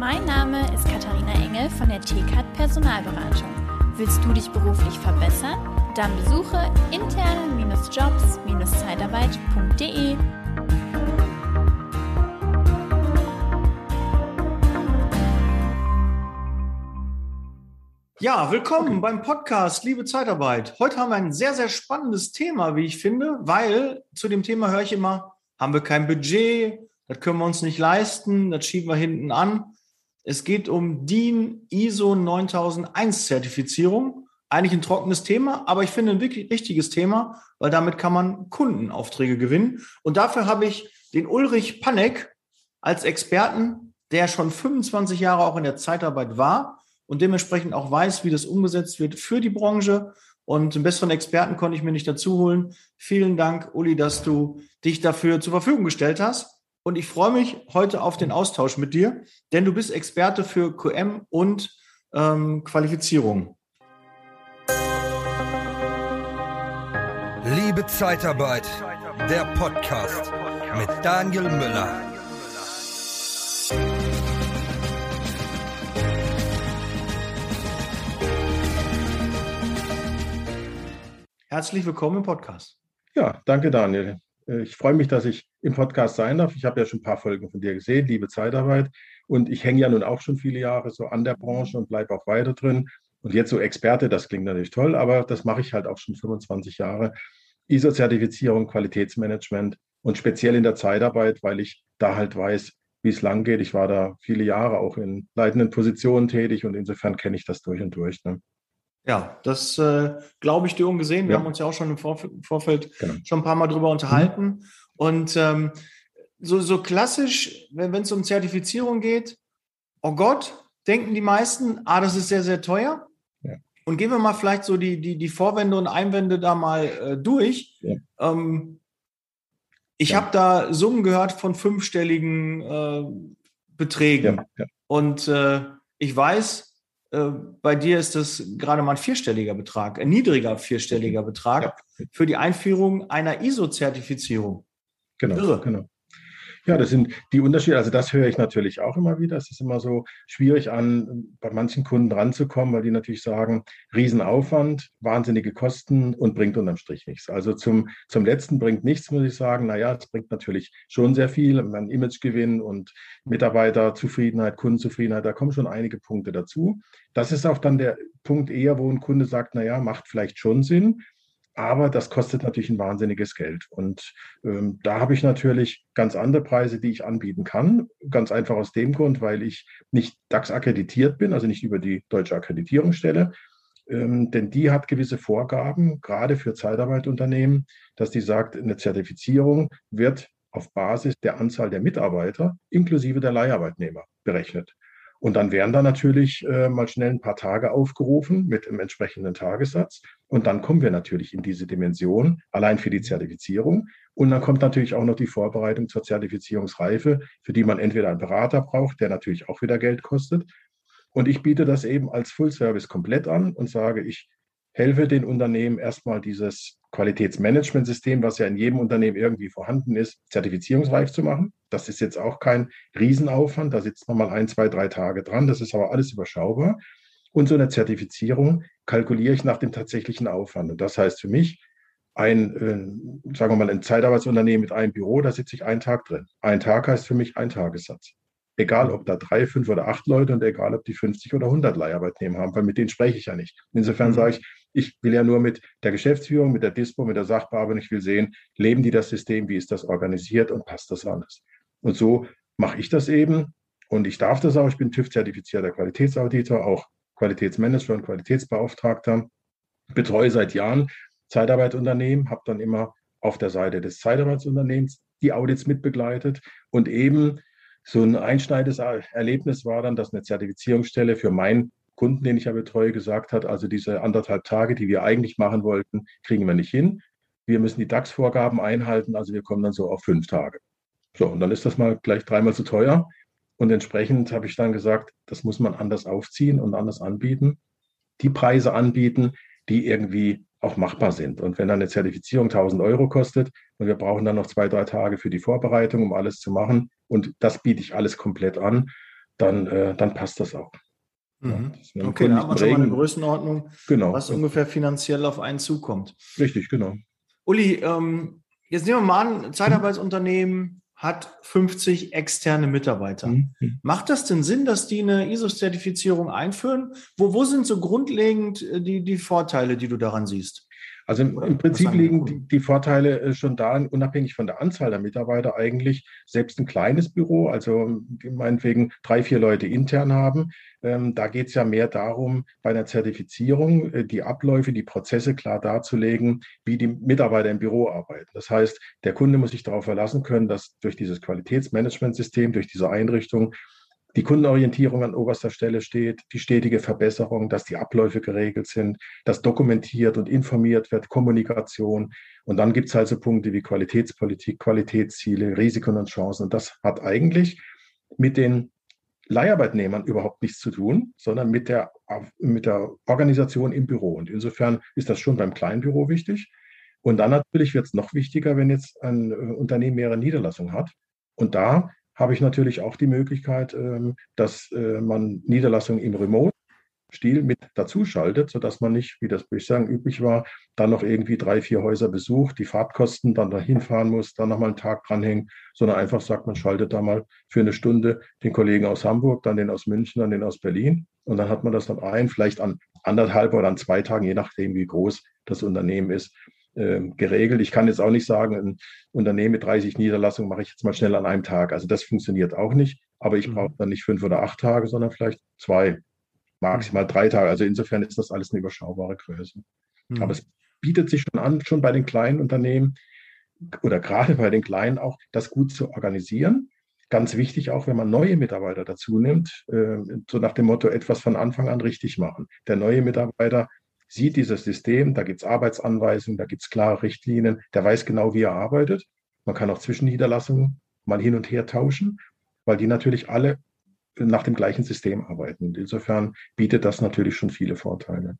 Mein Name ist Katharina Engel von der TCAT Personalberatung. Willst du dich beruflich verbessern? Dann besuche interne-jobs-zeitarbeit.de. Ja, willkommen beim Podcast Liebe Zeitarbeit. Heute haben wir ein sehr, sehr spannendes Thema, wie ich finde, weil zu dem Thema höre ich immer, haben wir kein Budget, das können wir uns nicht leisten, das schieben wir hinten an. Es geht um DIN ISO 9001 Zertifizierung. Eigentlich ein trockenes Thema, aber ich finde ein wirklich wichtiges Thema, weil damit kann man Kundenaufträge gewinnen. Und dafür habe ich den Ulrich Panek als Experten, der schon 25 Jahre auch in der Zeitarbeit war und dementsprechend auch weiß, wie das umgesetzt wird für die Branche. Und einen besseren Experten konnte ich mir nicht dazu holen. Vielen Dank, Uli, dass du dich dafür zur Verfügung gestellt hast. Und ich freue mich heute auf den Austausch mit dir, denn du bist Experte für QM und ähm, Qualifizierung. Liebe Zeitarbeit, der Podcast mit Daniel Müller. Herzlich willkommen im Podcast. Ja, danke Daniel. Äh, ich freue mich, dass ich im Podcast sein darf. Ich habe ja schon ein paar Folgen von dir gesehen, liebe Zeitarbeit. Und ich hänge ja nun auch schon viele Jahre so an der Branche und bleibe auch weiter drin. Und jetzt so Experte, das klingt natürlich toll, aber das mache ich halt auch schon 25 Jahre. ISO-Zertifizierung, Qualitätsmanagement und speziell in der Zeitarbeit, weil ich da halt weiß, wie es lang geht. Ich war da viele Jahre auch in leitenden Positionen tätig und insofern kenne ich das durch und durch. Ne? Ja, das äh, glaube ich dir ungesehen. Wir ja. haben uns ja auch schon im Vorf Vorfeld genau. schon ein paar Mal drüber unterhalten. Mhm. Und ähm, so, so klassisch, wenn es um Zertifizierung geht, oh Gott, denken die meisten, ah, das ist sehr, sehr teuer. Ja. Und gehen wir mal vielleicht so die, die, die Vorwände und Einwände da mal äh, durch. Ja. Ähm, ich habe da Summen gehört von fünfstelligen äh, Beträgen. Und äh, ich weiß, äh, bei dir ist das gerade mal ein vierstelliger Betrag, ein niedriger vierstelliger Betrag ja. für die Einführung einer ISO-Zertifizierung. Genau, Irre. genau. Ja, das sind die Unterschiede. Also das höre ich natürlich auch immer wieder. Es ist immer so schwierig an, bei manchen Kunden ranzukommen, weil die natürlich sagen, Riesenaufwand, wahnsinnige Kosten und bringt unterm Strich nichts. Also zum, zum letzten bringt nichts, muss ich sagen. Naja, es bringt natürlich schon sehr viel. Man Imagegewinn und Mitarbeiterzufriedenheit, Kundenzufriedenheit, da kommen schon einige Punkte dazu. Das ist auch dann der Punkt eher, wo ein Kunde sagt, naja, macht vielleicht schon Sinn. Aber das kostet natürlich ein wahnsinniges Geld. Und ähm, da habe ich natürlich ganz andere Preise, die ich anbieten kann. Ganz einfach aus dem Grund, weil ich nicht DAX akkreditiert bin, also nicht über die deutsche Akkreditierungsstelle. Ähm, denn die hat gewisse Vorgaben, gerade für Zeitarbeiterunternehmen, dass die sagt, eine Zertifizierung wird auf Basis der Anzahl der Mitarbeiter inklusive der Leiharbeitnehmer berechnet. Und dann werden da natürlich äh, mal schnell ein paar Tage aufgerufen mit dem entsprechenden Tagessatz. Und dann kommen wir natürlich in diese Dimension, allein für die Zertifizierung. Und dann kommt natürlich auch noch die Vorbereitung zur Zertifizierungsreife, für die man entweder einen Berater braucht, der natürlich auch wieder Geld kostet. Und ich biete das eben als Full Service komplett an und sage, ich helfe den Unternehmen erstmal dieses Qualitätsmanagementsystem, was ja in jedem Unternehmen irgendwie vorhanden ist, zertifizierungsreif zu machen. Das ist jetzt auch kein Riesenaufwand. Da sitzt man mal ein, zwei, drei Tage dran. Das ist aber alles überschaubar. Und so eine Zertifizierung kalkuliere ich nach dem tatsächlichen Aufwand. Und das heißt für mich, ein, äh, sagen wir mal, ein Zeitarbeitsunternehmen mit einem Büro, da sitze ich einen Tag drin. Ein Tag heißt für mich ein Tagessatz. Egal, ob da drei, fünf oder acht Leute und egal, ob die 50 oder 100 Leiharbeitnehmer haben, weil mit denen spreche ich ja nicht. Insofern mhm. sage ich, ich will ja nur mit der Geschäftsführung, mit der Dispo, mit der Sachbearbeitung, ich will sehen, leben die das System, wie ist das organisiert und passt das alles. Und so mache ich das eben und ich darf das auch. Ich bin TÜV-zertifizierter Qualitätsauditor, auch Qualitätsmanager und Qualitätsbeauftragter, betreue seit Jahren Zeitarbeitsunternehmen, habe dann immer auf der Seite des Zeitarbeitsunternehmens die Audits mitbegleitet und eben so ein einschneidendes Erlebnis war dann, dass eine Zertifizierungsstelle für mein Kunden, den ich ja betreue, gesagt hat, also diese anderthalb Tage, die wir eigentlich machen wollten, kriegen wir nicht hin. Wir müssen die DAX-Vorgaben einhalten, also wir kommen dann so auf fünf Tage. So, und dann ist das mal gleich dreimal zu teuer. Und entsprechend habe ich dann gesagt, das muss man anders aufziehen und anders anbieten. Die Preise anbieten, die irgendwie auch machbar sind. Und wenn dann eine Zertifizierung 1000 Euro kostet und wir brauchen dann noch zwei, drei Tage für die Vorbereitung, um alles zu machen, und das biete ich alles komplett an, dann, äh, dann passt das auch. Mhm. Ja, okay, da haben wir schon mal eine Größenordnung, genau. was ungefähr finanziell auf einen zukommt. Richtig, genau. Uli, ähm, jetzt nehmen wir mal an, Zeitarbeitsunternehmen hat 50 externe Mitarbeiter. Mhm. Macht das denn Sinn, dass die eine ISO-Zertifizierung einführen? Wo, wo sind so grundlegend äh, die, die Vorteile, die du daran siehst? Also im, im Prinzip liegen die, die, Vorteile äh, schon da, unabhängig von der Anzahl der Mitarbeiter eigentlich. Selbst ein kleines Büro, also meinetwegen drei, vier Leute intern haben, ähm, da geht es ja mehr darum, bei einer Zertifizierung äh, die Abläufe, die Prozesse klar darzulegen, wie die Mitarbeiter im Büro arbeiten. Das heißt, der Kunde muss sich darauf verlassen können, dass durch dieses Qualitätsmanagementsystem, durch diese Einrichtung die Kundenorientierung an oberster Stelle steht, die stetige Verbesserung, dass die Abläufe geregelt sind, dass dokumentiert und informiert wird, Kommunikation. Und dann gibt es halt so Punkte wie Qualitätspolitik, Qualitätsziele, Risiken und Chancen. Und das hat eigentlich mit den Leiharbeitnehmern überhaupt nichts zu tun, sondern mit der, mit der Organisation im Büro. Und insofern ist das schon beim kleinen Büro wichtig. Und dann natürlich wird es noch wichtiger, wenn jetzt ein äh, Unternehmen mehrere Niederlassungen hat. Und da habe ich natürlich auch die Möglichkeit, ähm, dass äh, man Niederlassungen im Remote-Stil mit dazuschaltet, sodass man nicht, wie das bislang üblich war, dann noch irgendwie drei, vier Häuser besucht, die Fahrtkosten dann dahin fahren muss, dann nochmal einen Tag dranhängen, sondern einfach sagt, man schaltet da mal für eine Stunde den Kollegen aus Hamburg, dann den aus München, dann den aus Berlin und dann hat man das dann ein, vielleicht an anderthalb oder an zwei Tagen, je nachdem, wie groß das Unternehmen ist, ähm, geregelt. Ich kann jetzt auch nicht sagen, ein Unternehmen mit 30 Niederlassungen mache ich jetzt mal schnell an einem Tag. Also das funktioniert auch nicht. Aber ich mhm. brauche dann nicht fünf oder acht Tage, sondern vielleicht zwei, maximal drei Tage. Also insofern ist das alles eine überschaubare Größe. Mhm. Aber es bietet sich schon an, schon bei den kleinen Unternehmen oder gerade bei den kleinen auch, das gut zu organisieren. Ganz wichtig auch, wenn man neue Mitarbeiter dazu nimmt, äh, so nach dem Motto, etwas von Anfang an richtig machen. Der neue Mitarbeiter sieht dieses System, da gibt es Arbeitsanweisungen, da gibt es klare Richtlinien, der weiß genau, wie er arbeitet. Man kann auch zwischen Niederlassungen mal hin und her tauschen, weil die natürlich alle nach dem gleichen System arbeiten. Und insofern bietet das natürlich schon viele Vorteile.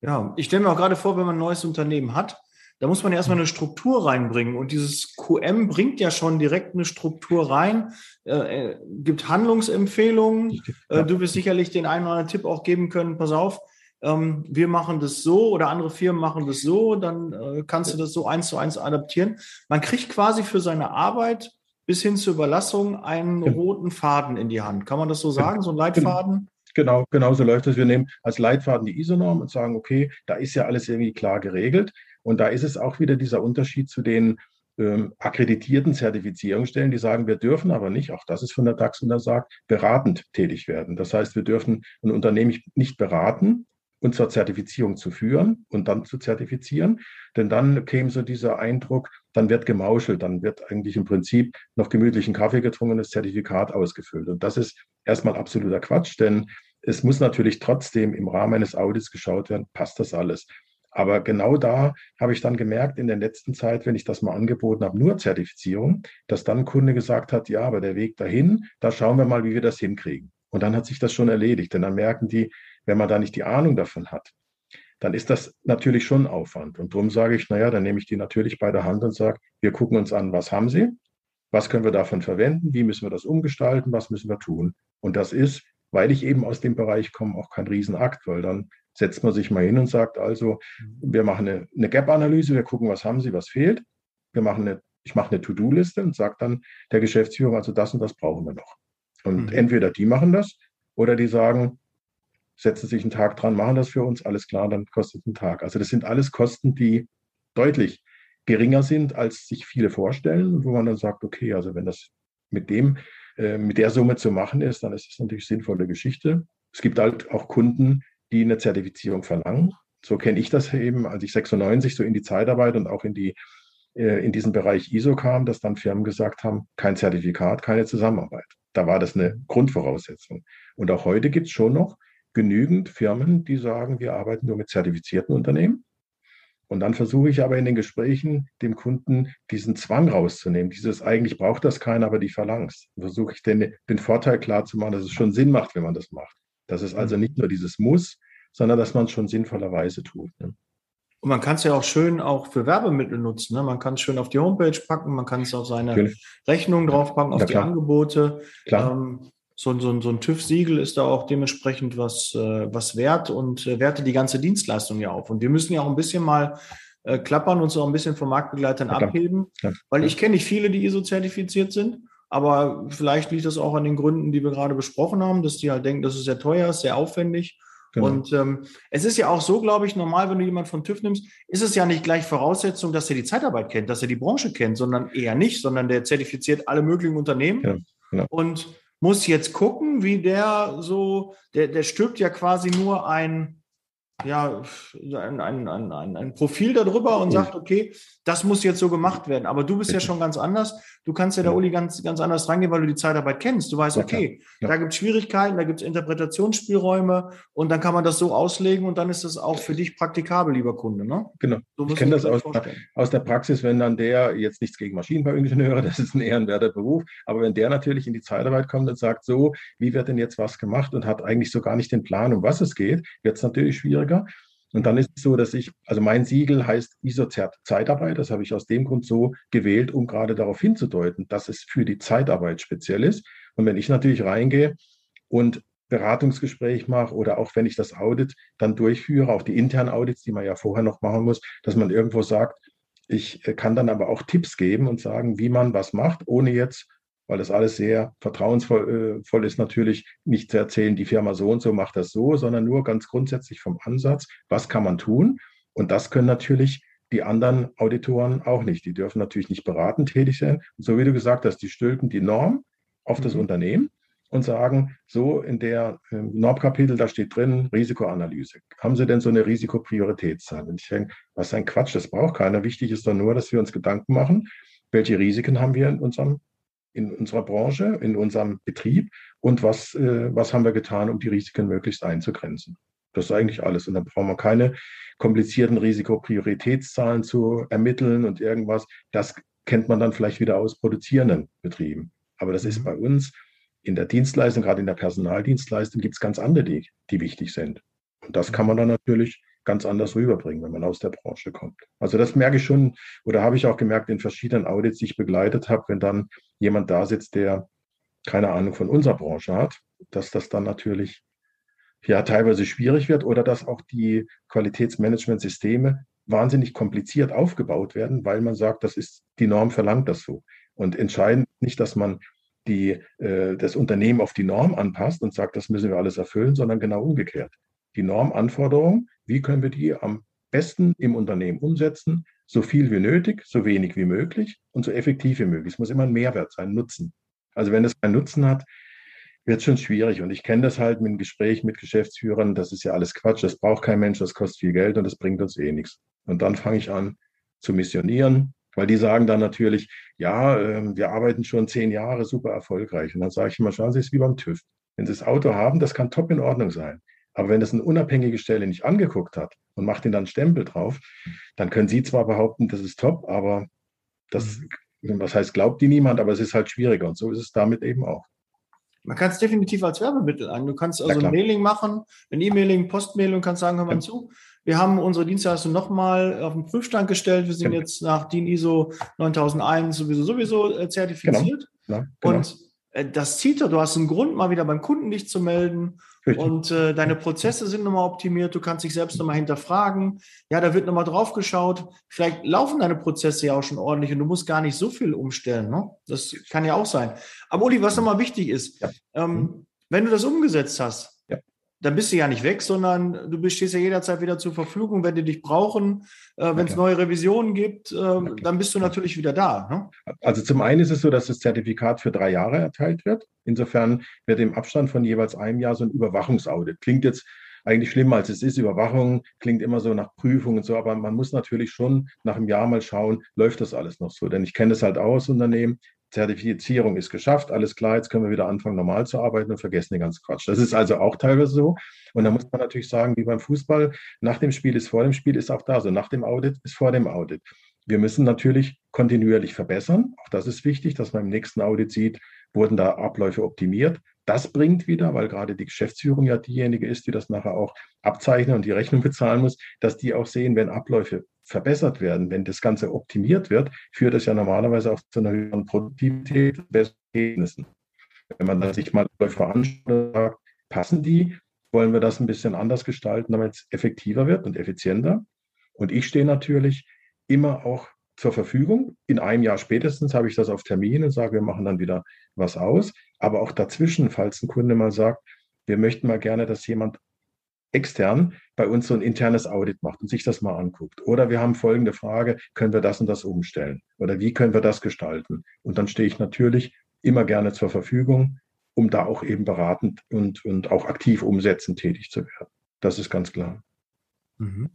Ja, ich stelle mir auch gerade vor, wenn man ein neues Unternehmen hat, da muss man erstmal eine Struktur reinbringen. Und dieses QM bringt ja schon direkt eine Struktur rein, äh, äh gibt Handlungsempfehlungen. Äh, du wirst sicherlich den einen oder anderen Tipp auch geben können. Pass auf, ähm, wir machen das so oder andere Firmen machen das so, dann äh, kannst du das so eins zu eins adaptieren. Man kriegt quasi für seine Arbeit bis hin zur Überlassung einen ja. roten Faden in die Hand. Kann man das so sagen, so ein Leitfaden? Genau, genau so läuft es. Wir nehmen als Leitfaden die ISO-Norm und sagen, okay, da ist ja alles irgendwie klar geregelt. Und da ist es auch wieder dieser Unterschied zu den ähm, akkreditierten Zertifizierungsstellen, die sagen, wir dürfen aber nicht, auch das ist von der DAX untersagt, beratend tätig werden. Das heißt, wir dürfen ein Unternehmen nicht beraten, und zur Zertifizierung zu führen und dann zu zertifizieren. Denn dann käme so dieser Eindruck, dann wird gemauschelt, dann wird eigentlich im Prinzip noch gemütlichen Kaffee getrunken, das Zertifikat ausgefüllt. Und das ist erstmal absoluter Quatsch, denn es muss natürlich trotzdem im Rahmen eines Audits geschaut werden, passt das alles. Aber genau da habe ich dann gemerkt in der letzten Zeit, wenn ich das mal angeboten habe, nur Zertifizierung, dass dann ein Kunde gesagt hat, ja, aber der Weg dahin, da schauen wir mal, wie wir das hinkriegen. Und dann hat sich das schon erledigt, denn dann merken die, wenn man da nicht die Ahnung davon hat, dann ist das natürlich schon Aufwand. Und darum sage ich, naja, dann nehme ich die natürlich bei der Hand und sage, wir gucken uns an, was haben sie, was können wir davon verwenden, wie müssen wir das umgestalten, was müssen wir tun. Und das ist, weil ich eben aus dem Bereich komme, auch kein Riesenakt, weil dann setzt man sich mal hin und sagt, also, wir machen eine, eine Gap-Analyse, wir gucken, was haben sie, was fehlt. Wir machen eine, ich mache eine To-Do-Liste und sage dann der Geschäftsführung, also das und das brauchen wir noch. Und mhm. entweder die machen das oder die sagen, setzen sich einen Tag dran, machen das für uns, alles klar, dann kostet es einen Tag. Also das sind alles Kosten, die deutlich geringer sind, als sich viele vorstellen, wo man dann sagt, okay, also wenn das mit dem, äh, mit der Summe zu machen ist, dann ist es natürlich sinnvolle Geschichte. Es gibt halt auch Kunden, die eine Zertifizierung verlangen. So kenne ich das eben, als ich 96 so in die Zeitarbeit und auch in die äh, in diesen Bereich ISO kam, dass dann Firmen gesagt haben, kein Zertifikat, keine Zusammenarbeit. Da war das eine Grundvoraussetzung. Und auch heute gibt es schon noch genügend Firmen, die sagen, wir arbeiten nur mit zertifizierten Unternehmen. Und dann versuche ich aber in den Gesprächen dem Kunden diesen Zwang rauszunehmen. Dieses eigentlich braucht das keiner, aber die verlangst. Versuche ich den, den Vorteil klarzumachen, dass es schon Sinn macht, wenn man das macht. Dass es also nicht nur dieses Muss, sondern dass man es schon sinnvollerweise tut. Ne? Und man kann es ja auch schön auch für Werbemittel nutzen. Ne? Man kann es schön auf die Homepage packen, man kann es auf seine. Rechnung draufpacken, auf ja, die Angebote. Klar. Ähm, so, so, so ein TÜV-Siegel ist da auch dementsprechend was, äh, was wert und äh, wertet die ganze Dienstleistung ja auf. Und wir müssen ja auch ein bisschen mal äh, klappern, uns auch ein bisschen von Marktbegleitern ja, abheben, ja. weil ich kenne nicht viele, die ISO-zertifiziert sind. Aber vielleicht liegt das auch an den Gründen, die wir gerade besprochen haben, dass die halt denken, das ist sehr teuer, ist sehr aufwendig. Genau. Und ähm, es ist ja auch so, glaube ich, normal, wenn du jemanden von TÜV nimmst, ist es ja nicht gleich Voraussetzung, dass er die Zeitarbeit kennt, dass er die Branche kennt, sondern eher nicht, sondern der zertifiziert alle möglichen Unternehmen. Genau. Genau. Und muss jetzt gucken, wie der so, der, der stirbt ja quasi nur ein, ja, ein, ein, ein, ein Profil darüber und sagt, okay, das muss jetzt so gemacht werden. Aber du bist ja schon ganz anders. Du kannst ja da, Uli, ganz, ganz anders rangehen, weil du die Zeitarbeit kennst. Du weißt, okay, ja, da gibt es Schwierigkeiten, da gibt es Interpretationsspielräume und dann kann man das so auslegen und dann ist das auch für dich praktikabel, lieber Kunde. Ne? Genau. So ich kenne das aus, aus der Praxis, wenn dann der, jetzt nichts gegen Maschinenbauingenieure, das ist ein ehrenwerter Beruf, aber wenn der natürlich in die Zeitarbeit kommt und sagt, so, wie wird denn jetzt was gemacht und hat eigentlich so gar nicht den Plan, um was es geht, wird es natürlich schwieriger. Und dann ist es so, dass ich, also mein Siegel heißt ISOZert Zeitarbeit. Das habe ich aus dem Grund so gewählt, um gerade darauf hinzudeuten, dass es für die Zeitarbeit speziell ist. Und wenn ich natürlich reingehe und Beratungsgespräch mache oder auch wenn ich das Audit dann durchführe, auch die internen Audits, die man ja vorher noch machen muss, dass man irgendwo sagt, ich kann dann aber auch Tipps geben und sagen, wie man was macht, ohne jetzt weil das alles sehr vertrauensvoll äh, ist, natürlich nicht zu erzählen, die Firma so und so macht das so, sondern nur ganz grundsätzlich vom Ansatz, was kann man tun? Und das können natürlich die anderen Auditoren auch nicht. Die dürfen natürlich nicht beratend tätig sein. Und so wie du gesagt hast, die stülpen die Norm auf das mhm. Unternehmen und sagen, so in der äh, Normkapitel, da steht drin Risikoanalyse. Haben Sie denn so eine Risikoprioritätszahl? Und ich denke, was ist ein Quatsch, das braucht keiner. Wichtig ist doch nur, dass wir uns Gedanken machen, welche Risiken haben wir in unserem in unserer Branche, in unserem Betrieb und was, äh, was haben wir getan, um die Risiken möglichst einzugrenzen. Das ist eigentlich alles. Und dann brauchen wir keine komplizierten Risikoprioritätszahlen zu ermitteln und irgendwas. Das kennt man dann vielleicht wieder aus produzierenden Betrieben. Aber das ist mhm. bei uns in der Dienstleistung, gerade in der Personaldienstleistung, gibt es ganz andere, die, die wichtig sind. Und das kann man dann natürlich ganz anders rüberbringen, wenn man aus der Branche kommt. Also das merke ich schon oder habe ich auch gemerkt in verschiedenen Audits, die ich begleitet habe, wenn dann jemand da sitzt, der keine Ahnung von unserer Branche hat, dass das dann natürlich ja teilweise schwierig wird oder dass auch die Qualitätsmanagementsysteme wahnsinnig kompliziert aufgebaut werden, weil man sagt, das ist die Norm verlangt das so. Und entscheidend nicht, dass man die, äh, das Unternehmen auf die Norm anpasst und sagt, das müssen wir alles erfüllen, sondern genau umgekehrt. Die Normanforderung wie können wir die am besten im Unternehmen umsetzen? So viel wie nötig, so wenig wie möglich und so effektiv wie möglich. Es muss immer ein Mehrwert sein, Nutzen. Also wenn es keinen Nutzen hat, wird es schon schwierig. Und ich kenne das halt mit dem Gespräch mit Geschäftsführern, das ist ja alles Quatsch, das braucht kein Mensch, das kostet viel Geld und das bringt uns eh nichts. Und dann fange ich an zu missionieren, weil die sagen dann natürlich, ja, ähm, wir arbeiten schon zehn Jahre super erfolgreich. Und dann sage ich immer, schauen Sie, es wie beim TÜV. Wenn Sie das Auto haben, das kann top in Ordnung sein. Aber wenn das eine unabhängige Stelle nicht angeguckt hat und macht ihnen dann Stempel drauf, dann können Sie zwar behaupten, das ist top, aber das, mhm. was heißt, glaubt die niemand, aber es ist halt schwieriger. Und so ist es damit eben auch. Man kann es definitiv als Werbemittel an. Du kannst also ein Mailing machen, ein E-Mailing, Postmailing, kannst sagen, hör mal ja. zu. Wir haben unsere Dienstleistung nochmal auf den Prüfstand gestellt. Wir sind genau. jetzt nach DIN ISO 9001 sowieso sowieso äh, zertifiziert. Genau. Ja, genau. Und das zieht du hast einen Grund, mal wieder beim Kunden dich zu melden. Richtig. Und äh, deine Prozesse sind nochmal optimiert, du kannst dich selbst nochmal hinterfragen. Ja, da wird nochmal drauf geschaut. Vielleicht laufen deine Prozesse ja auch schon ordentlich und du musst gar nicht so viel umstellen. Ne? Das kann ja auch sein. Aber Uli, was nochmal wichtig ist, ja. ähm, mhm. wenn du das umgesetzt hast, dann bist du ja nicht weg, sondern du stehst ja jederzeit wieder zur Verfügung, wenn die dich brauchen. Äh, wenn es neue Revisionen gibt, äh, dann bist du natürlich wieder da. Ne? Also zum einen ist es so, dass das Zertifikat für drei Jahre erteilt wird. Insofern wird im Abstand von jeweils einem Jahr so ein Überwachungsaudit. Klingt jetzt eigentlich schlimmer als es ist. Überwachung klingt immer so nach Prüfung und so, aber man muss natürlich schon nach einem Jahr mal schauen, läuft das alles noch so? Denn ich kenne das halt auch aus Unternehmen. Zertifizierung ist geschafft, alles klar, jetzt können wir wieder anfangen, normal zu arbeiten und vergessen den ganzen Quatsch. Das ist also auch teilweise so. Und da muss man natürlich sagen, wie beim Fußball, nach dem Spiel ist vor dem Spiel, ist auch da so. Nach dem Audit ist vor dem Audit. Wir müssen natürlich kontinuierlich verbessern. Auch das ist wichtig, dass man im nächsten Audit sieht, wurden da Abläufe optimiert. Das bringt wieder, weil gerade die Geschäftsführung ja diejenige ist, die das nachher auch abzeichnen und die Rechnung bezahlen muss, dass die auch sehen, wenn Abläufe verbessert werden, wenn das Ganze optimiert wird, führt es ja normalerweise auch zu einer höheren Produktivität, besseren. Wenn man dann sich mal anschaut passen die? Wollen wir das ein bisschen anders gestalten, damit es effektiver wird und effizienter? Und ich stehe natürlich immer auch zur Verfügung. In einem Jahr spätestens habe ich das auf Termin und sage, wir machen dann wieder was aus. Aber auch dazwischen, falls ein Kunde mal sagt, wir möchten mal gerne, dass jemand extern bei uns so ein internes Audit macht und sich das mal anguckt. Oder wir haben folgende Frage, können wir das und das umstellen? Oder wie können wir das gestalten? Und dann stehe ich natürlich immer gerne zur Verfügung, um da auch eben beratend und, und auch aktiv umsetzend tätig zu werden. Das ist ganz klar. Mhm.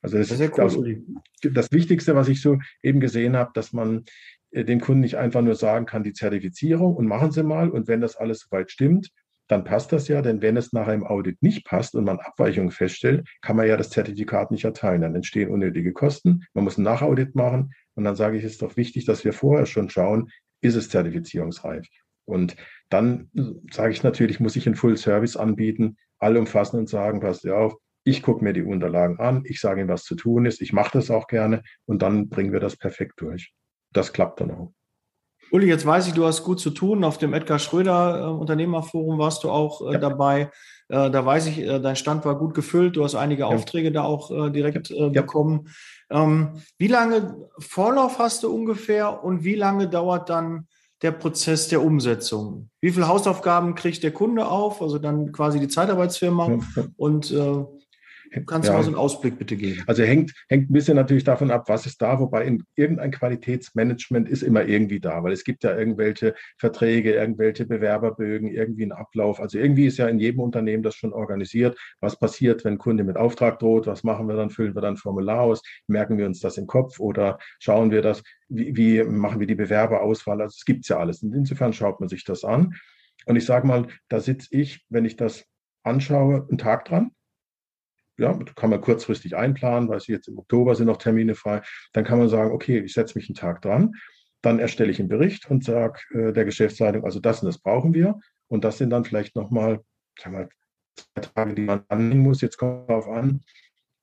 Also das, das ist cool, das, das Wichtigste, was ich so eben gesehen habe, dass man dem Kunden nicht einfach nur sagen kann, die Zertifizierung und machen Sie mal. Und wenn das alles soweit stimmt, dann passt das ja, denn wenn es nachher im Audit nicht passt und man Abweichungen feststellt, kann man ja das Zertifikat nicht erteilen. Dann entstehen unnötige Kosten. Man muss ein Nachaudit machen. Und dann sage ich, es ist doch wichtig, dass wir vorher schon schauen, ist es zertifizierungsreif. Und dann sage ich natürlich, muss ich einen Full Service anbieten, allumfassend und sagen, passt ja auf, ich gucke mir die Unterlagen an, ich sage Ihnen, was zu tun ist, ich mache das auch gerne und dann bringen wir das perfekt durch. Das klappt dann auch. Uli, jetzt weiß ich, du hast gut zu tun. Auf dem Edgar Schröder äh, Unternehmerforum warst du auch äh, ja. dabei. Äh, da weiß ich, äh, dein Stand war gut gefüllt. Du hast einige ja. Aufträge da auch äh, direkt äh, ja. bekommen. Ähm, wie lange Vorlauf hast du ungefähr und wie lange dauert dann der Prozess der Umsetzung? Wie viele Hausaufgaben kriegt der Kunde auf? Also dann quasi die Zeitarbeitsfirma und Kannst ja. du mal so einen Ausblick bitte geben? Also hängt, hängt ein bisschen natürlich davon ab, was ist da, wobei in, irgendein Qualitätsmanagement ist immer irgendwie da, weil es gibt ja irgendwelche Verträge, irgendwelche Bewerberbögen, irgendwie einen Ablauf. Also irgendwie ist ja in jedem Unternehmen das schon organisiert. Was passiert, wenn ein Kunde mit Auftrag droht? Was machen wir dann? Füllen wir dann ein Formular aus? Merken wir uns das im Kopf oder schauen wir das? Wie, wie machen wir die Bewerberauswahl? Also es gibt ja alles. Und insofern schaut man sich das an. Und ich sage mal, da sitze ich, wenn ich das anschaue, einen Tag dran ja, kann man kurzfristig einplanen, weil jetzt im Oktober sind noch Termine frei. Dann kann man sagen, okay, ich setze mich einen Tag dran, dann erstelle ich einen Bericht und sage äh, der Geschäftsleitung, also das und das brauchen wir. Und das sind dann vielleicht nochmal, sagen wir, zwei Tage, die man annehmen muss. Jetzt kommt darauf an,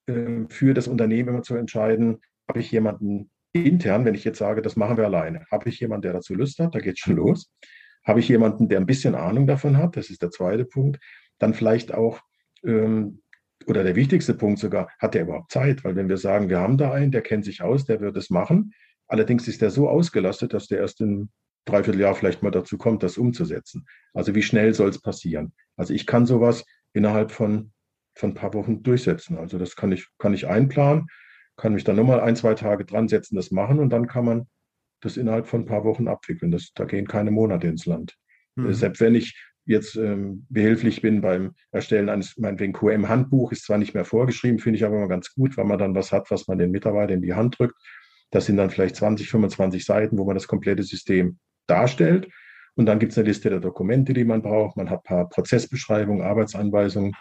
äh, für das Unternehmen immer zu entscheiden, habe ich jemanden intern, wenn ich jetzt sage, das machen wir alleine, habe ich jemanden, der dazu Lust hat, da geht schon los. Habe ich jemanden, der ein bisschen Ahnung davon hat, das ist der zweite Punkt. Dann vielleicht auch ähm, oder der wichtigste Punkt sogar, hat der überhaupt Zeit? Weil wenn wir sagen, wir haben da einen, der kennt sich aus, der wird es machen. Allerdings ist der so ausgelastet, dass der erst in Dreivierteljahr vielleicht mal dazu kommt, das umzusetzen. Also wie schnell soll es passieren? Also ich kann sowas innerhalb von, von ein paar Wochen durchsetzen. Also das kann ich, kann ich einplanen, kann mich dann nochmal ein, zwei Tage dran setzen, das machen und dann kann man das innerhalb von ein paar Wochen abwickeln. Das, da gehen keine Monate ins Land. Mhm. Selbst wenn ich jetzt ähm, behilflich bin beim Erstellen eines, meinetwegen QM-Handbuch, ist zwar nicht mehr vorgeschrieben, finde ich aber immer ganz gut, weil man dann was hat, was man den Mitarbeitern in die Hand drückt. Das sind dann vielleicht 20, 25 Seiten, wo man das komplette System darstellt. Und dann gibt es eine Liste der Dokumente, die man braucht. Man hat ein paar Prozessbeschreibungen, Arbeitsanweisungen.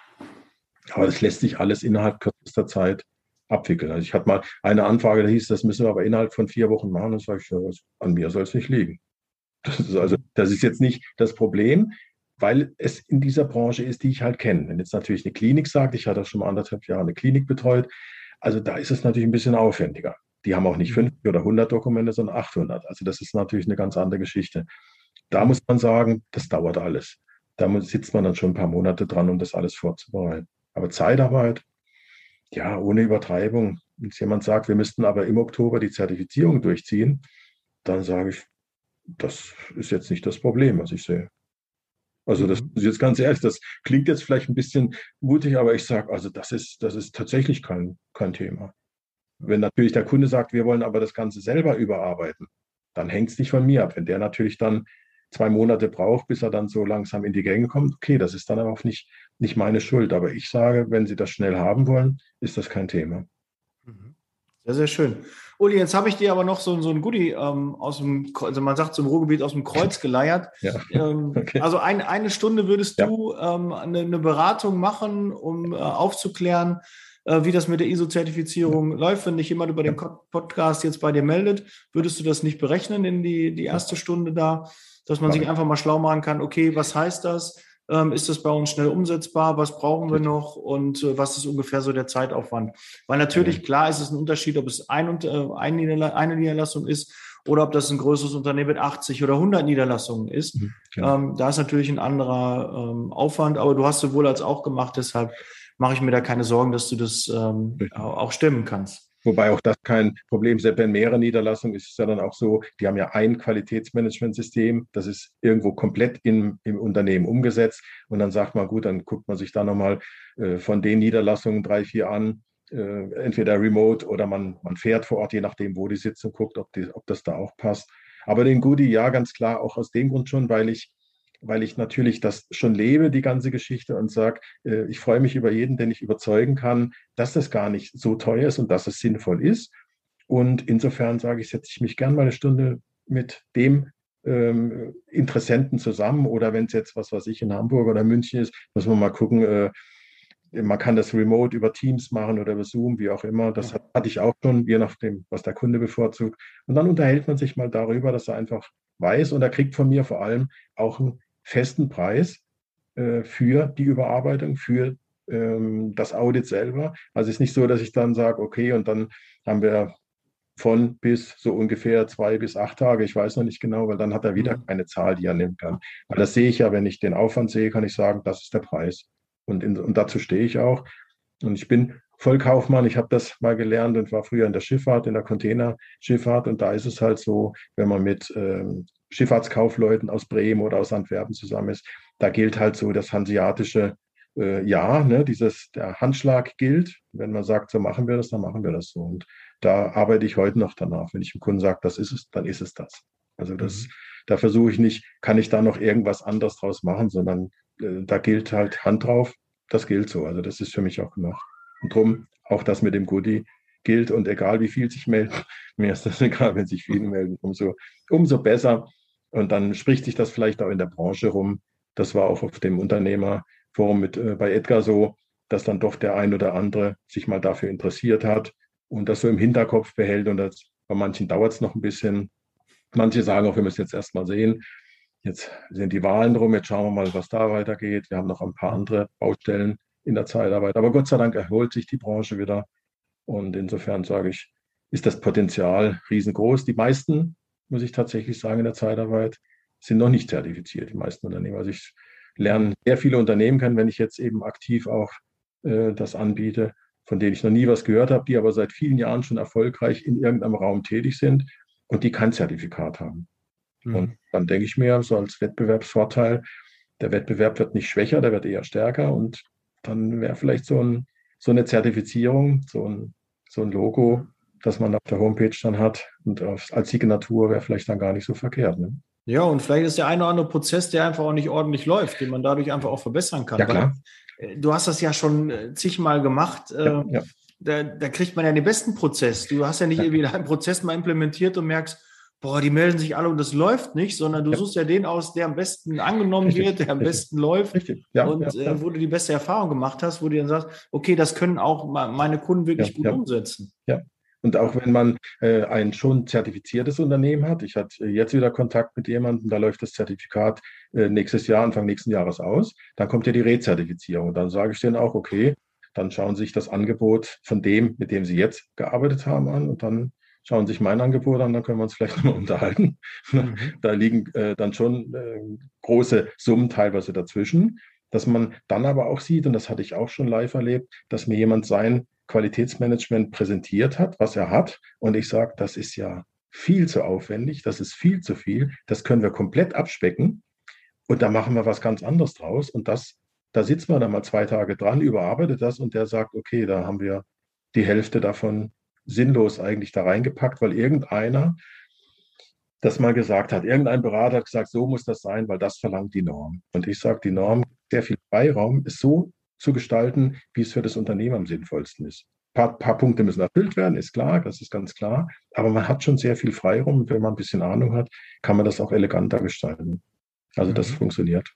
Aber das lässt sich alles innerhalb kürzester Zeit abwickeln. Also ich hatte mal eine Anfrage, da hieß, das müssen wir aber innerhalb von vier Wochen machen. Und sage ich, an mir soll es nicht liegen. Das ist also, das ist jetzt nicht das Problem weil es in dieser Branche ist, die ich halt kenne. Wenn jetzt natürlich eine Klinik sagt, ich hatte schon mal anderthalb Jahre eine Klinik betreut, also da ist es natürlich ein bisschen aufwendiger. Die haben auch nicht 50 mhm. oder 100 Dokumente, sondern 800. Also das ist natürlich eine ganz andere Geschichte. Da muss man sagen, das dauert alles. Da sitzt man dann schon ein paar Monate dran, um das alles vorzubereiten. Aber Zeitarbeit, ja, ohne Übertreibung. Wenn jemand sagt, wir müssten aber im Oktober die Zertifizierung durchziehen, dann sage ich, das ist jetzt nicht das Problem, was ich sehe. Also das ist jetzt ganz ehrlich, das klingt jetzt vielleicht ein bisschen mutig, aber ich sage, also das ist, das ist tatsächlich kein, kein Thema. Wenn natürlich der Kunde sagt, wir wollen aber das Ganze selber überarbeiten, dann hängt es nicht von mir ab. Wenn der natürlich dann zwei Monate braucht, bis er dann so langsam in die Gänge kommt, okay, das ist dann aber auch nicht, nicht meine Schuld. Aber ich sage, wenn Sie das schnell haben wollen, ist das kein Thema. Mhm. Sehr, sehr schön. Uli, jetzt habe ich dir aber noch so, so ein Goodie ähm, aus dem, also man sagt so im Ruhrgebiet aus dem Kreuz geleiert. Ja. Ähm, okay. Also ein, eine Stunde würdest ja. du ähm, eine, eine, Beratung machen, um äh, aufzuklären, äh, wie das mit der ISO-Zertifizierung ja. läuft. Wenn dich jemand über den Podcast jetzt bei dir meldet, würdest du das nicht berechnen in die, die erste Stunde da, dass man sich einfach mal schlau machen kann, okay, was heißt das? Ähm, ist das bei uns schnell umsetzbar? Was brauchen wir noch? Und äh, was ist ungefähr so der Zeitaufwand? Weil natürlich, klar, ist es ein Unterschied, ob es ein, äh, eine Niederlassung ist oder ob das ein größeres Unternehmen mit 80 oder 100 Niederlassungen ist. Mhm, genau. ähm, da ist natürlich ein anderer ähm, Aufwand, aber du hast sowohl als auch gemacht, deshalb mache ich mir da keine Sorgen, dass du das ähm, auch stemmen kannst. Wobei auch das kein Problem, selbst wenn mehrere Niederlassungen ist es ja dann auch so, die haben ja ein Qualitätsmanagementsystem, das ist irgendwo komplett im, im Unternehmen umgesetzt und dann sagt man, gut, dann guckt man sich da nochmal äh, von den Niederlassungen drei, vier an, äh, entweder remote oder man, man fährt vor Ort, je nachdem, wo die sitzen, guckt, ob, die, ob das da auch passt. Aber den Goodie, ja, ganz klar, auch aus dem Grund schon, weil ich weil ich natürlich das schon lebe, die ganze Geschichte, und sage, äh, ich freue mich über jeden, den ich überzeugen kann, dass das gar nicht so teuer ist und dass es sinnvoll ist. Und insofern sage ich, setze ich mich gern mal eine Stunde mit dem ähm, Interessenten zusammen. Oder wenn es jetzt, was weiß ich, in Hamburg oder München ist, muss man mal gucken, äh, man kann das remote über Teams machen oder über Zoom, wie auch immer. Das hatte ich auch schon, je nachdem, was der Kunde bevorzugt. Und dann unterhält man sich mal darüber, dass er einfach weiß und er kriegt von mir vor allem auch ein festen Preis äh, für die Überarbeitung, für ähm, das Audit selber. Also es ist nicht so, dass ich dann sage, okay, und dann haben wir von bis so ungefähr zwei bis acht Tage, ich weiß noch nicht genau, weil dann hat er wieder mhm. keine Zahl, die er nehmen kann. Weil das sehe ich ja, wenn ich den Aufwand sehe, kann ich sagen, das ist der Preis. Und, in, und dazu stehe ich auch. Und ich bin Vollkaufmann, ich habe das mal gelernt und war früher in der Schifffahrt, in der Containerschifffahrt. Und da ist es halt so, wenn man mit ähm, Schifffahrtskaufleuten aus Bremen oder aus Antwerpen zusammen ist, da gilt halt so das hanseatische äh, Ja, ne, dieses, der Handschlag gilt. Wenn man sagt, so machen wir das, dann machen wir das so. Und da arbeite ich heute noch danach. Wenn ich dem Kunden sage, das ist es, dann ist es das. Also das, mhm. da versuche ich nicht, kann ich da noch irgendwas anderes draus machen, sondern äh, da gilt halt Hand drauf, das gilt so. Also das ist für mich auch noch. Und drum auch das mit dem Goodie, gilt und egal wie viel sich melden, mir ist das egal, wenn sich viele melden, umso, umso besser. Und dann spricht sich das vielleicht auch in der Branche rum. Das war auch auf dem Unternehmerforum mit, äh, bei Edgar so, dass dann doch der ein oder andere sich mal dafür interessiert hat und das so im Hinterkopf behält. Und das, bei manchen dauert es noch ein bisschen. Manche sagen auch, wir müssen jetzt erst mal sehen. Jetzt sind die Wahlen drum, jetzt schauen wir mal, was da weitergeht. Wir haben noch ein paar andere Baustellen in der Zeitarbeit. Aber Gott sei Dank erholt sich die Branche wieder. Und insofern sage ich, ist das Potenzial riesengroß. Die meisten muss ich tatsächlich sagen, in der Zeitarbeit, sind noch nicht zertifiziert, die meisten Unternehmen. Also ich lerne sehr viele Unternehmen kennen, wenn ich jetzt eben aktiv auch äh, das anbiete, von denen ich noch nie was gehört habe, die aber seit vielen Jahren schon erfolgreich in irgendeinem Raum tätig sind und die kein Zertifikat haben. Mhm. Und dann denke ich mir, so als Wettbewerbsvorteil, der Wettbewerb wird nicht schwächer, der wird eher stärker und dann wäre vielleicht so, ein, so eine Zertifizierung, so ein, so ein Logo das man auf der Homepage dann hat und als Signatur wäre vielleicht dann gar nicht so verkehrt. Ne? Ja, und vielleicht ist der eine oder andere Prozess, der einfach auch nicht ordentlich läuft, den man dadurch einfach auch verbessern kann. Ja, klar. Weil, äh, du hast das ja schon äh, zigmal gemacht. Ja, äh, ja. Da, da, kriegt man ja den besten Prozess. Du hast ja nicht ja. irgendwie einen Prozess mal implementiert und merkst, boah, die melden sich alle und das läuft nicht, sondern du ja. suchst ja den aus, der am besten angenommen Richtig. wird, der am Richtig. besten läuft. Ja, und ja, äh, wo du die beste Erfahrung gemacht hast, wo du dann sagst, okay, das können auch meine Kunden wirklich gut umsetzen. Ja, und auch wenn man äh, ein schon zertifiziertes Unternehmen hat, ich hatte jetzt wieder Kontakt mit jemandem, da läuft das Zertifikat äh, nächstes Jahr, Anfang nächsten Jahres aus, dann kommt ja die Rezertifizierung. Dann sage ich denen auch, okay, dann schauen Sie sich das Angebot von dem, mit dem Sie jetzt gearbeitet haben, an und dann schauen Sie sich mein Angebot an, dann können wir uns vielleicht nochmal unterhalten. Mhm. Da liegen äh, dann schon äh, große Summen teilweise dazwischen, dass man dann aber auch sieht, und das hatte ich auch schon live erlebt, dass mir jemand sein Qualitätsmanagement präsentiert hat, was er hat. Und ich sage, das ist ja viel zu aufwendig, das ist viel zu viel, das können wir komplett abspecken. Und da machen wir was ganz anderes draus. Und das, da sitzt man dann mal zwei Tage dran, überarbeitet das und der sagt, okay, da haben wir die Hälfte davon sinnlos eigentlich da reingepackt, weil irgendeiner das mal gesagt hat. Irgendein Berater hat gesagt, so muss das sein, weil das verlangt die Norm. Und ich sage, die Norm, sehr viel Freiraum, ist so zu gestalten, wie es für das Unternehmen am sinnvollsten ist. Ein paar, paar Punkte müssen erfüllt werden, ist klar, das ist ganz klar. Aber man hat schon sehr viel Freiraum und wenn man ein bisschen Ahnung hat, kann man das auch eleganter gestalten. Also das mhm. funktioniert.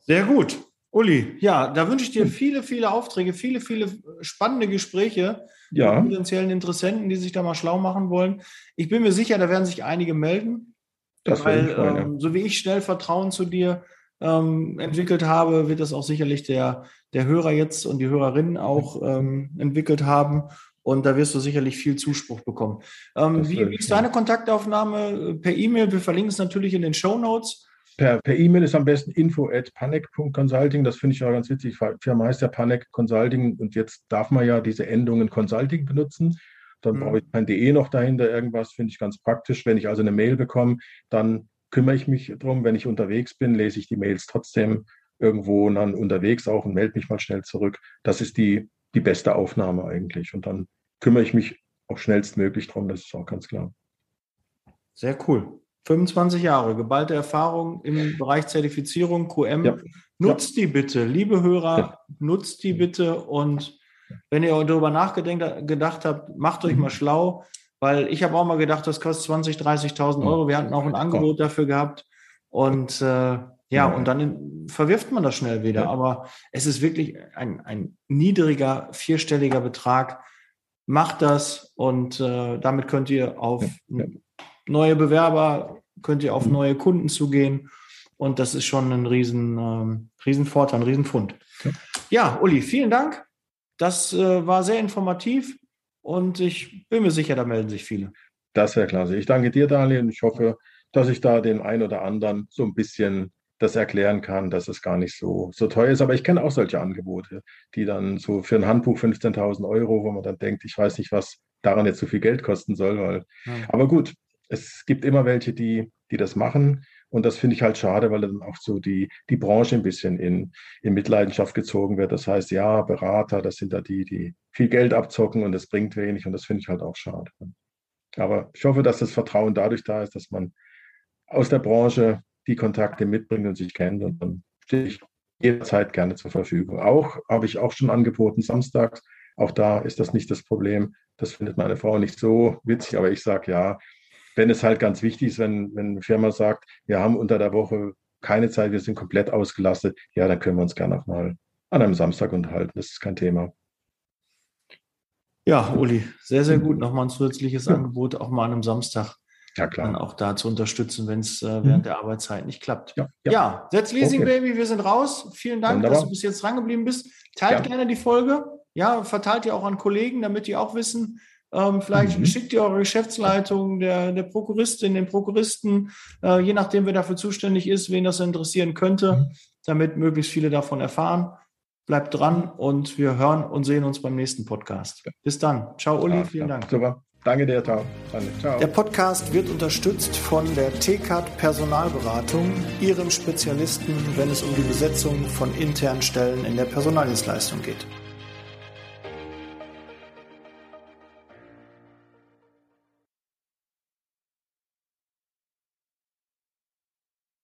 Sehr gut. Uli, ja, da wünsche ich dir viele, viele Aufträge, viele, viele spannende Gespräche ja. mit potenziellen Interessenten, die sich da mal schlau machen wollen. Ich bin mir sicher, da werden sich einige melden. Das weil, ähm, so wie ich schnell Vertrauen zu dir ähm, entwickelt habe, wird das auch sicherlich der, der Hörer jetzt und die Hörerinnen auch ähm, entwickelt haben. Und da wirst du sicherlich viel Zuspruch bekommen. Ähm, wie, wie, ist deine Kontaktaufnahme per E-Mail? Wir verlinken es natürlich in den Show Notes. Per, per E-Mail ist am besten info at panic.consulting. Das finde ich ja ganz witzig. Firma heißt ja Panic Consulting und jetzt darf man ja diese Endungen Consulting benutzen. Dann mhm. brauche ich kein DE noch dahinter, irgendwas, finde ich ganz praktisch. Wenn ich also eine Mail bekomme, dann kümmere ich mich darum. Wenn ich unterwegs bin, lese ich die Mails trotzdem irgendwo dann unterwegs auch und melde mich mal schnell zurück. Das ist die, die beste Aufnahme eigentlich. Und dann kümmere ich mich auch schnellstmöglich drum, das ist auch ganz klar. Sehr cool. 25 Jahre, geballte Erfahrung im Bereich Zertifizierung, QM. Ja. Nutzt ja. die bitte, liebe Hörer, ja. nutzt die bitte und wenn ihr darüber nachgedacht habt, macht euch mal schlau, weil ich habe auch mal gedacht, das kostet 20, 30.000 Euro. Wir hatten auch ein Angebot dafür gehabt und äh, ja, und dann verwirft man das schnell wieder. Aber es ist wirklich ein, ein niedriger, vierstelliger Betrag. Macht das und äh, damit könnt ihr auf neue Bewerber, könnt ihr auf mhm. neue Kunden zugehen. Und das ist schon ein riesen, ähm, riesen Vorteil, ein Riesenfund. Ja, Uli, vielen Dank. Das äh, war sehr informativ und ich bin mir sicher, da melden sich viele. Das wäre klasse. Ich danke dir, Daniel. Ich hoffe, dass ich da den einen oder anderen so ein bisschen das erklären kann, dass es gar nicht so, so teuer ist. Aber ich kenne auch solche Angebote, die dann so für ein Handbuch 15.000 Euro, wo man dann denkt, ich weiß nicht, was daran jetzt so viel Geld kosten soll. Weil, ja. Aber gut, es gibt immer welche, die, die das machen. Und das finde ich halt schade, weil dann auch so die, die Branche ein bisschen in, in Mitleidenschaft gezogen wird. Das heißt, ja, Berater, das sind da die, die viel Geld abzocken und es bringt wenig. Und das finde ich halt auch schade. Aber ich hoffe, dass das Vertrauen dadurch da ist, dass man aus der Branche die Kontakte mitbringt und sich kennt. Und dann stehe ich jederzeit gerne zur Verfügung. Auch habe ich auch schon angeboten, samstags. Auch da ist das nicht das Problem. Das findet meine Frau nicht so witzig, aber ich sage ja, wenn es halt ganz wichtig ist, wenn, wenn eine Firma sagt, wir haben unter der Woche keine Zeit, wir sind komplett ausgelastet, ja, dann können wir uns gerne auch mal an einem Samstag unterhalten. Das ist kein Thema. Ja, Uli, sehr, sehr gut. Nochmal ein zusätzliches ja. Angebot, auch mal an einem Samstag ja, klar. dann auch da zu unterstützen, wenn es äh, während mhm. der Arbeitszeit nicht klappt. Ja, ja. ja Setz Leasing okay. Baby, wir sind raus. Vielen Dank, Wunderbar. dass du bis jetzt drangeblieben bist. Teilt gerne die Folge. Ja, verteilt ihr auch an Kollegen, damit die auch wissen. Ähm, vielleicht mhm. schickt ihr eure Geschäftsleitung, der, der Prokuristin, den Prokuristen, äh, je nachdem, wer dafür zuständig ist, wen das interessieren könnte, mhm. damit möglichst viele davon erfahren. Bleibt dran und wir hören und sehen uns beim nächsten Podcast. Bis dann. Ciao, Uli. Vielen Dank. Super. Danke dir, Ciao. Ciao. Der Podcast wird unterstützt von der TCAT Personalberatung, ihrem Spezialisten, wenn es um die Besetzung von internen Stellen in der Personaldienstleistung geht.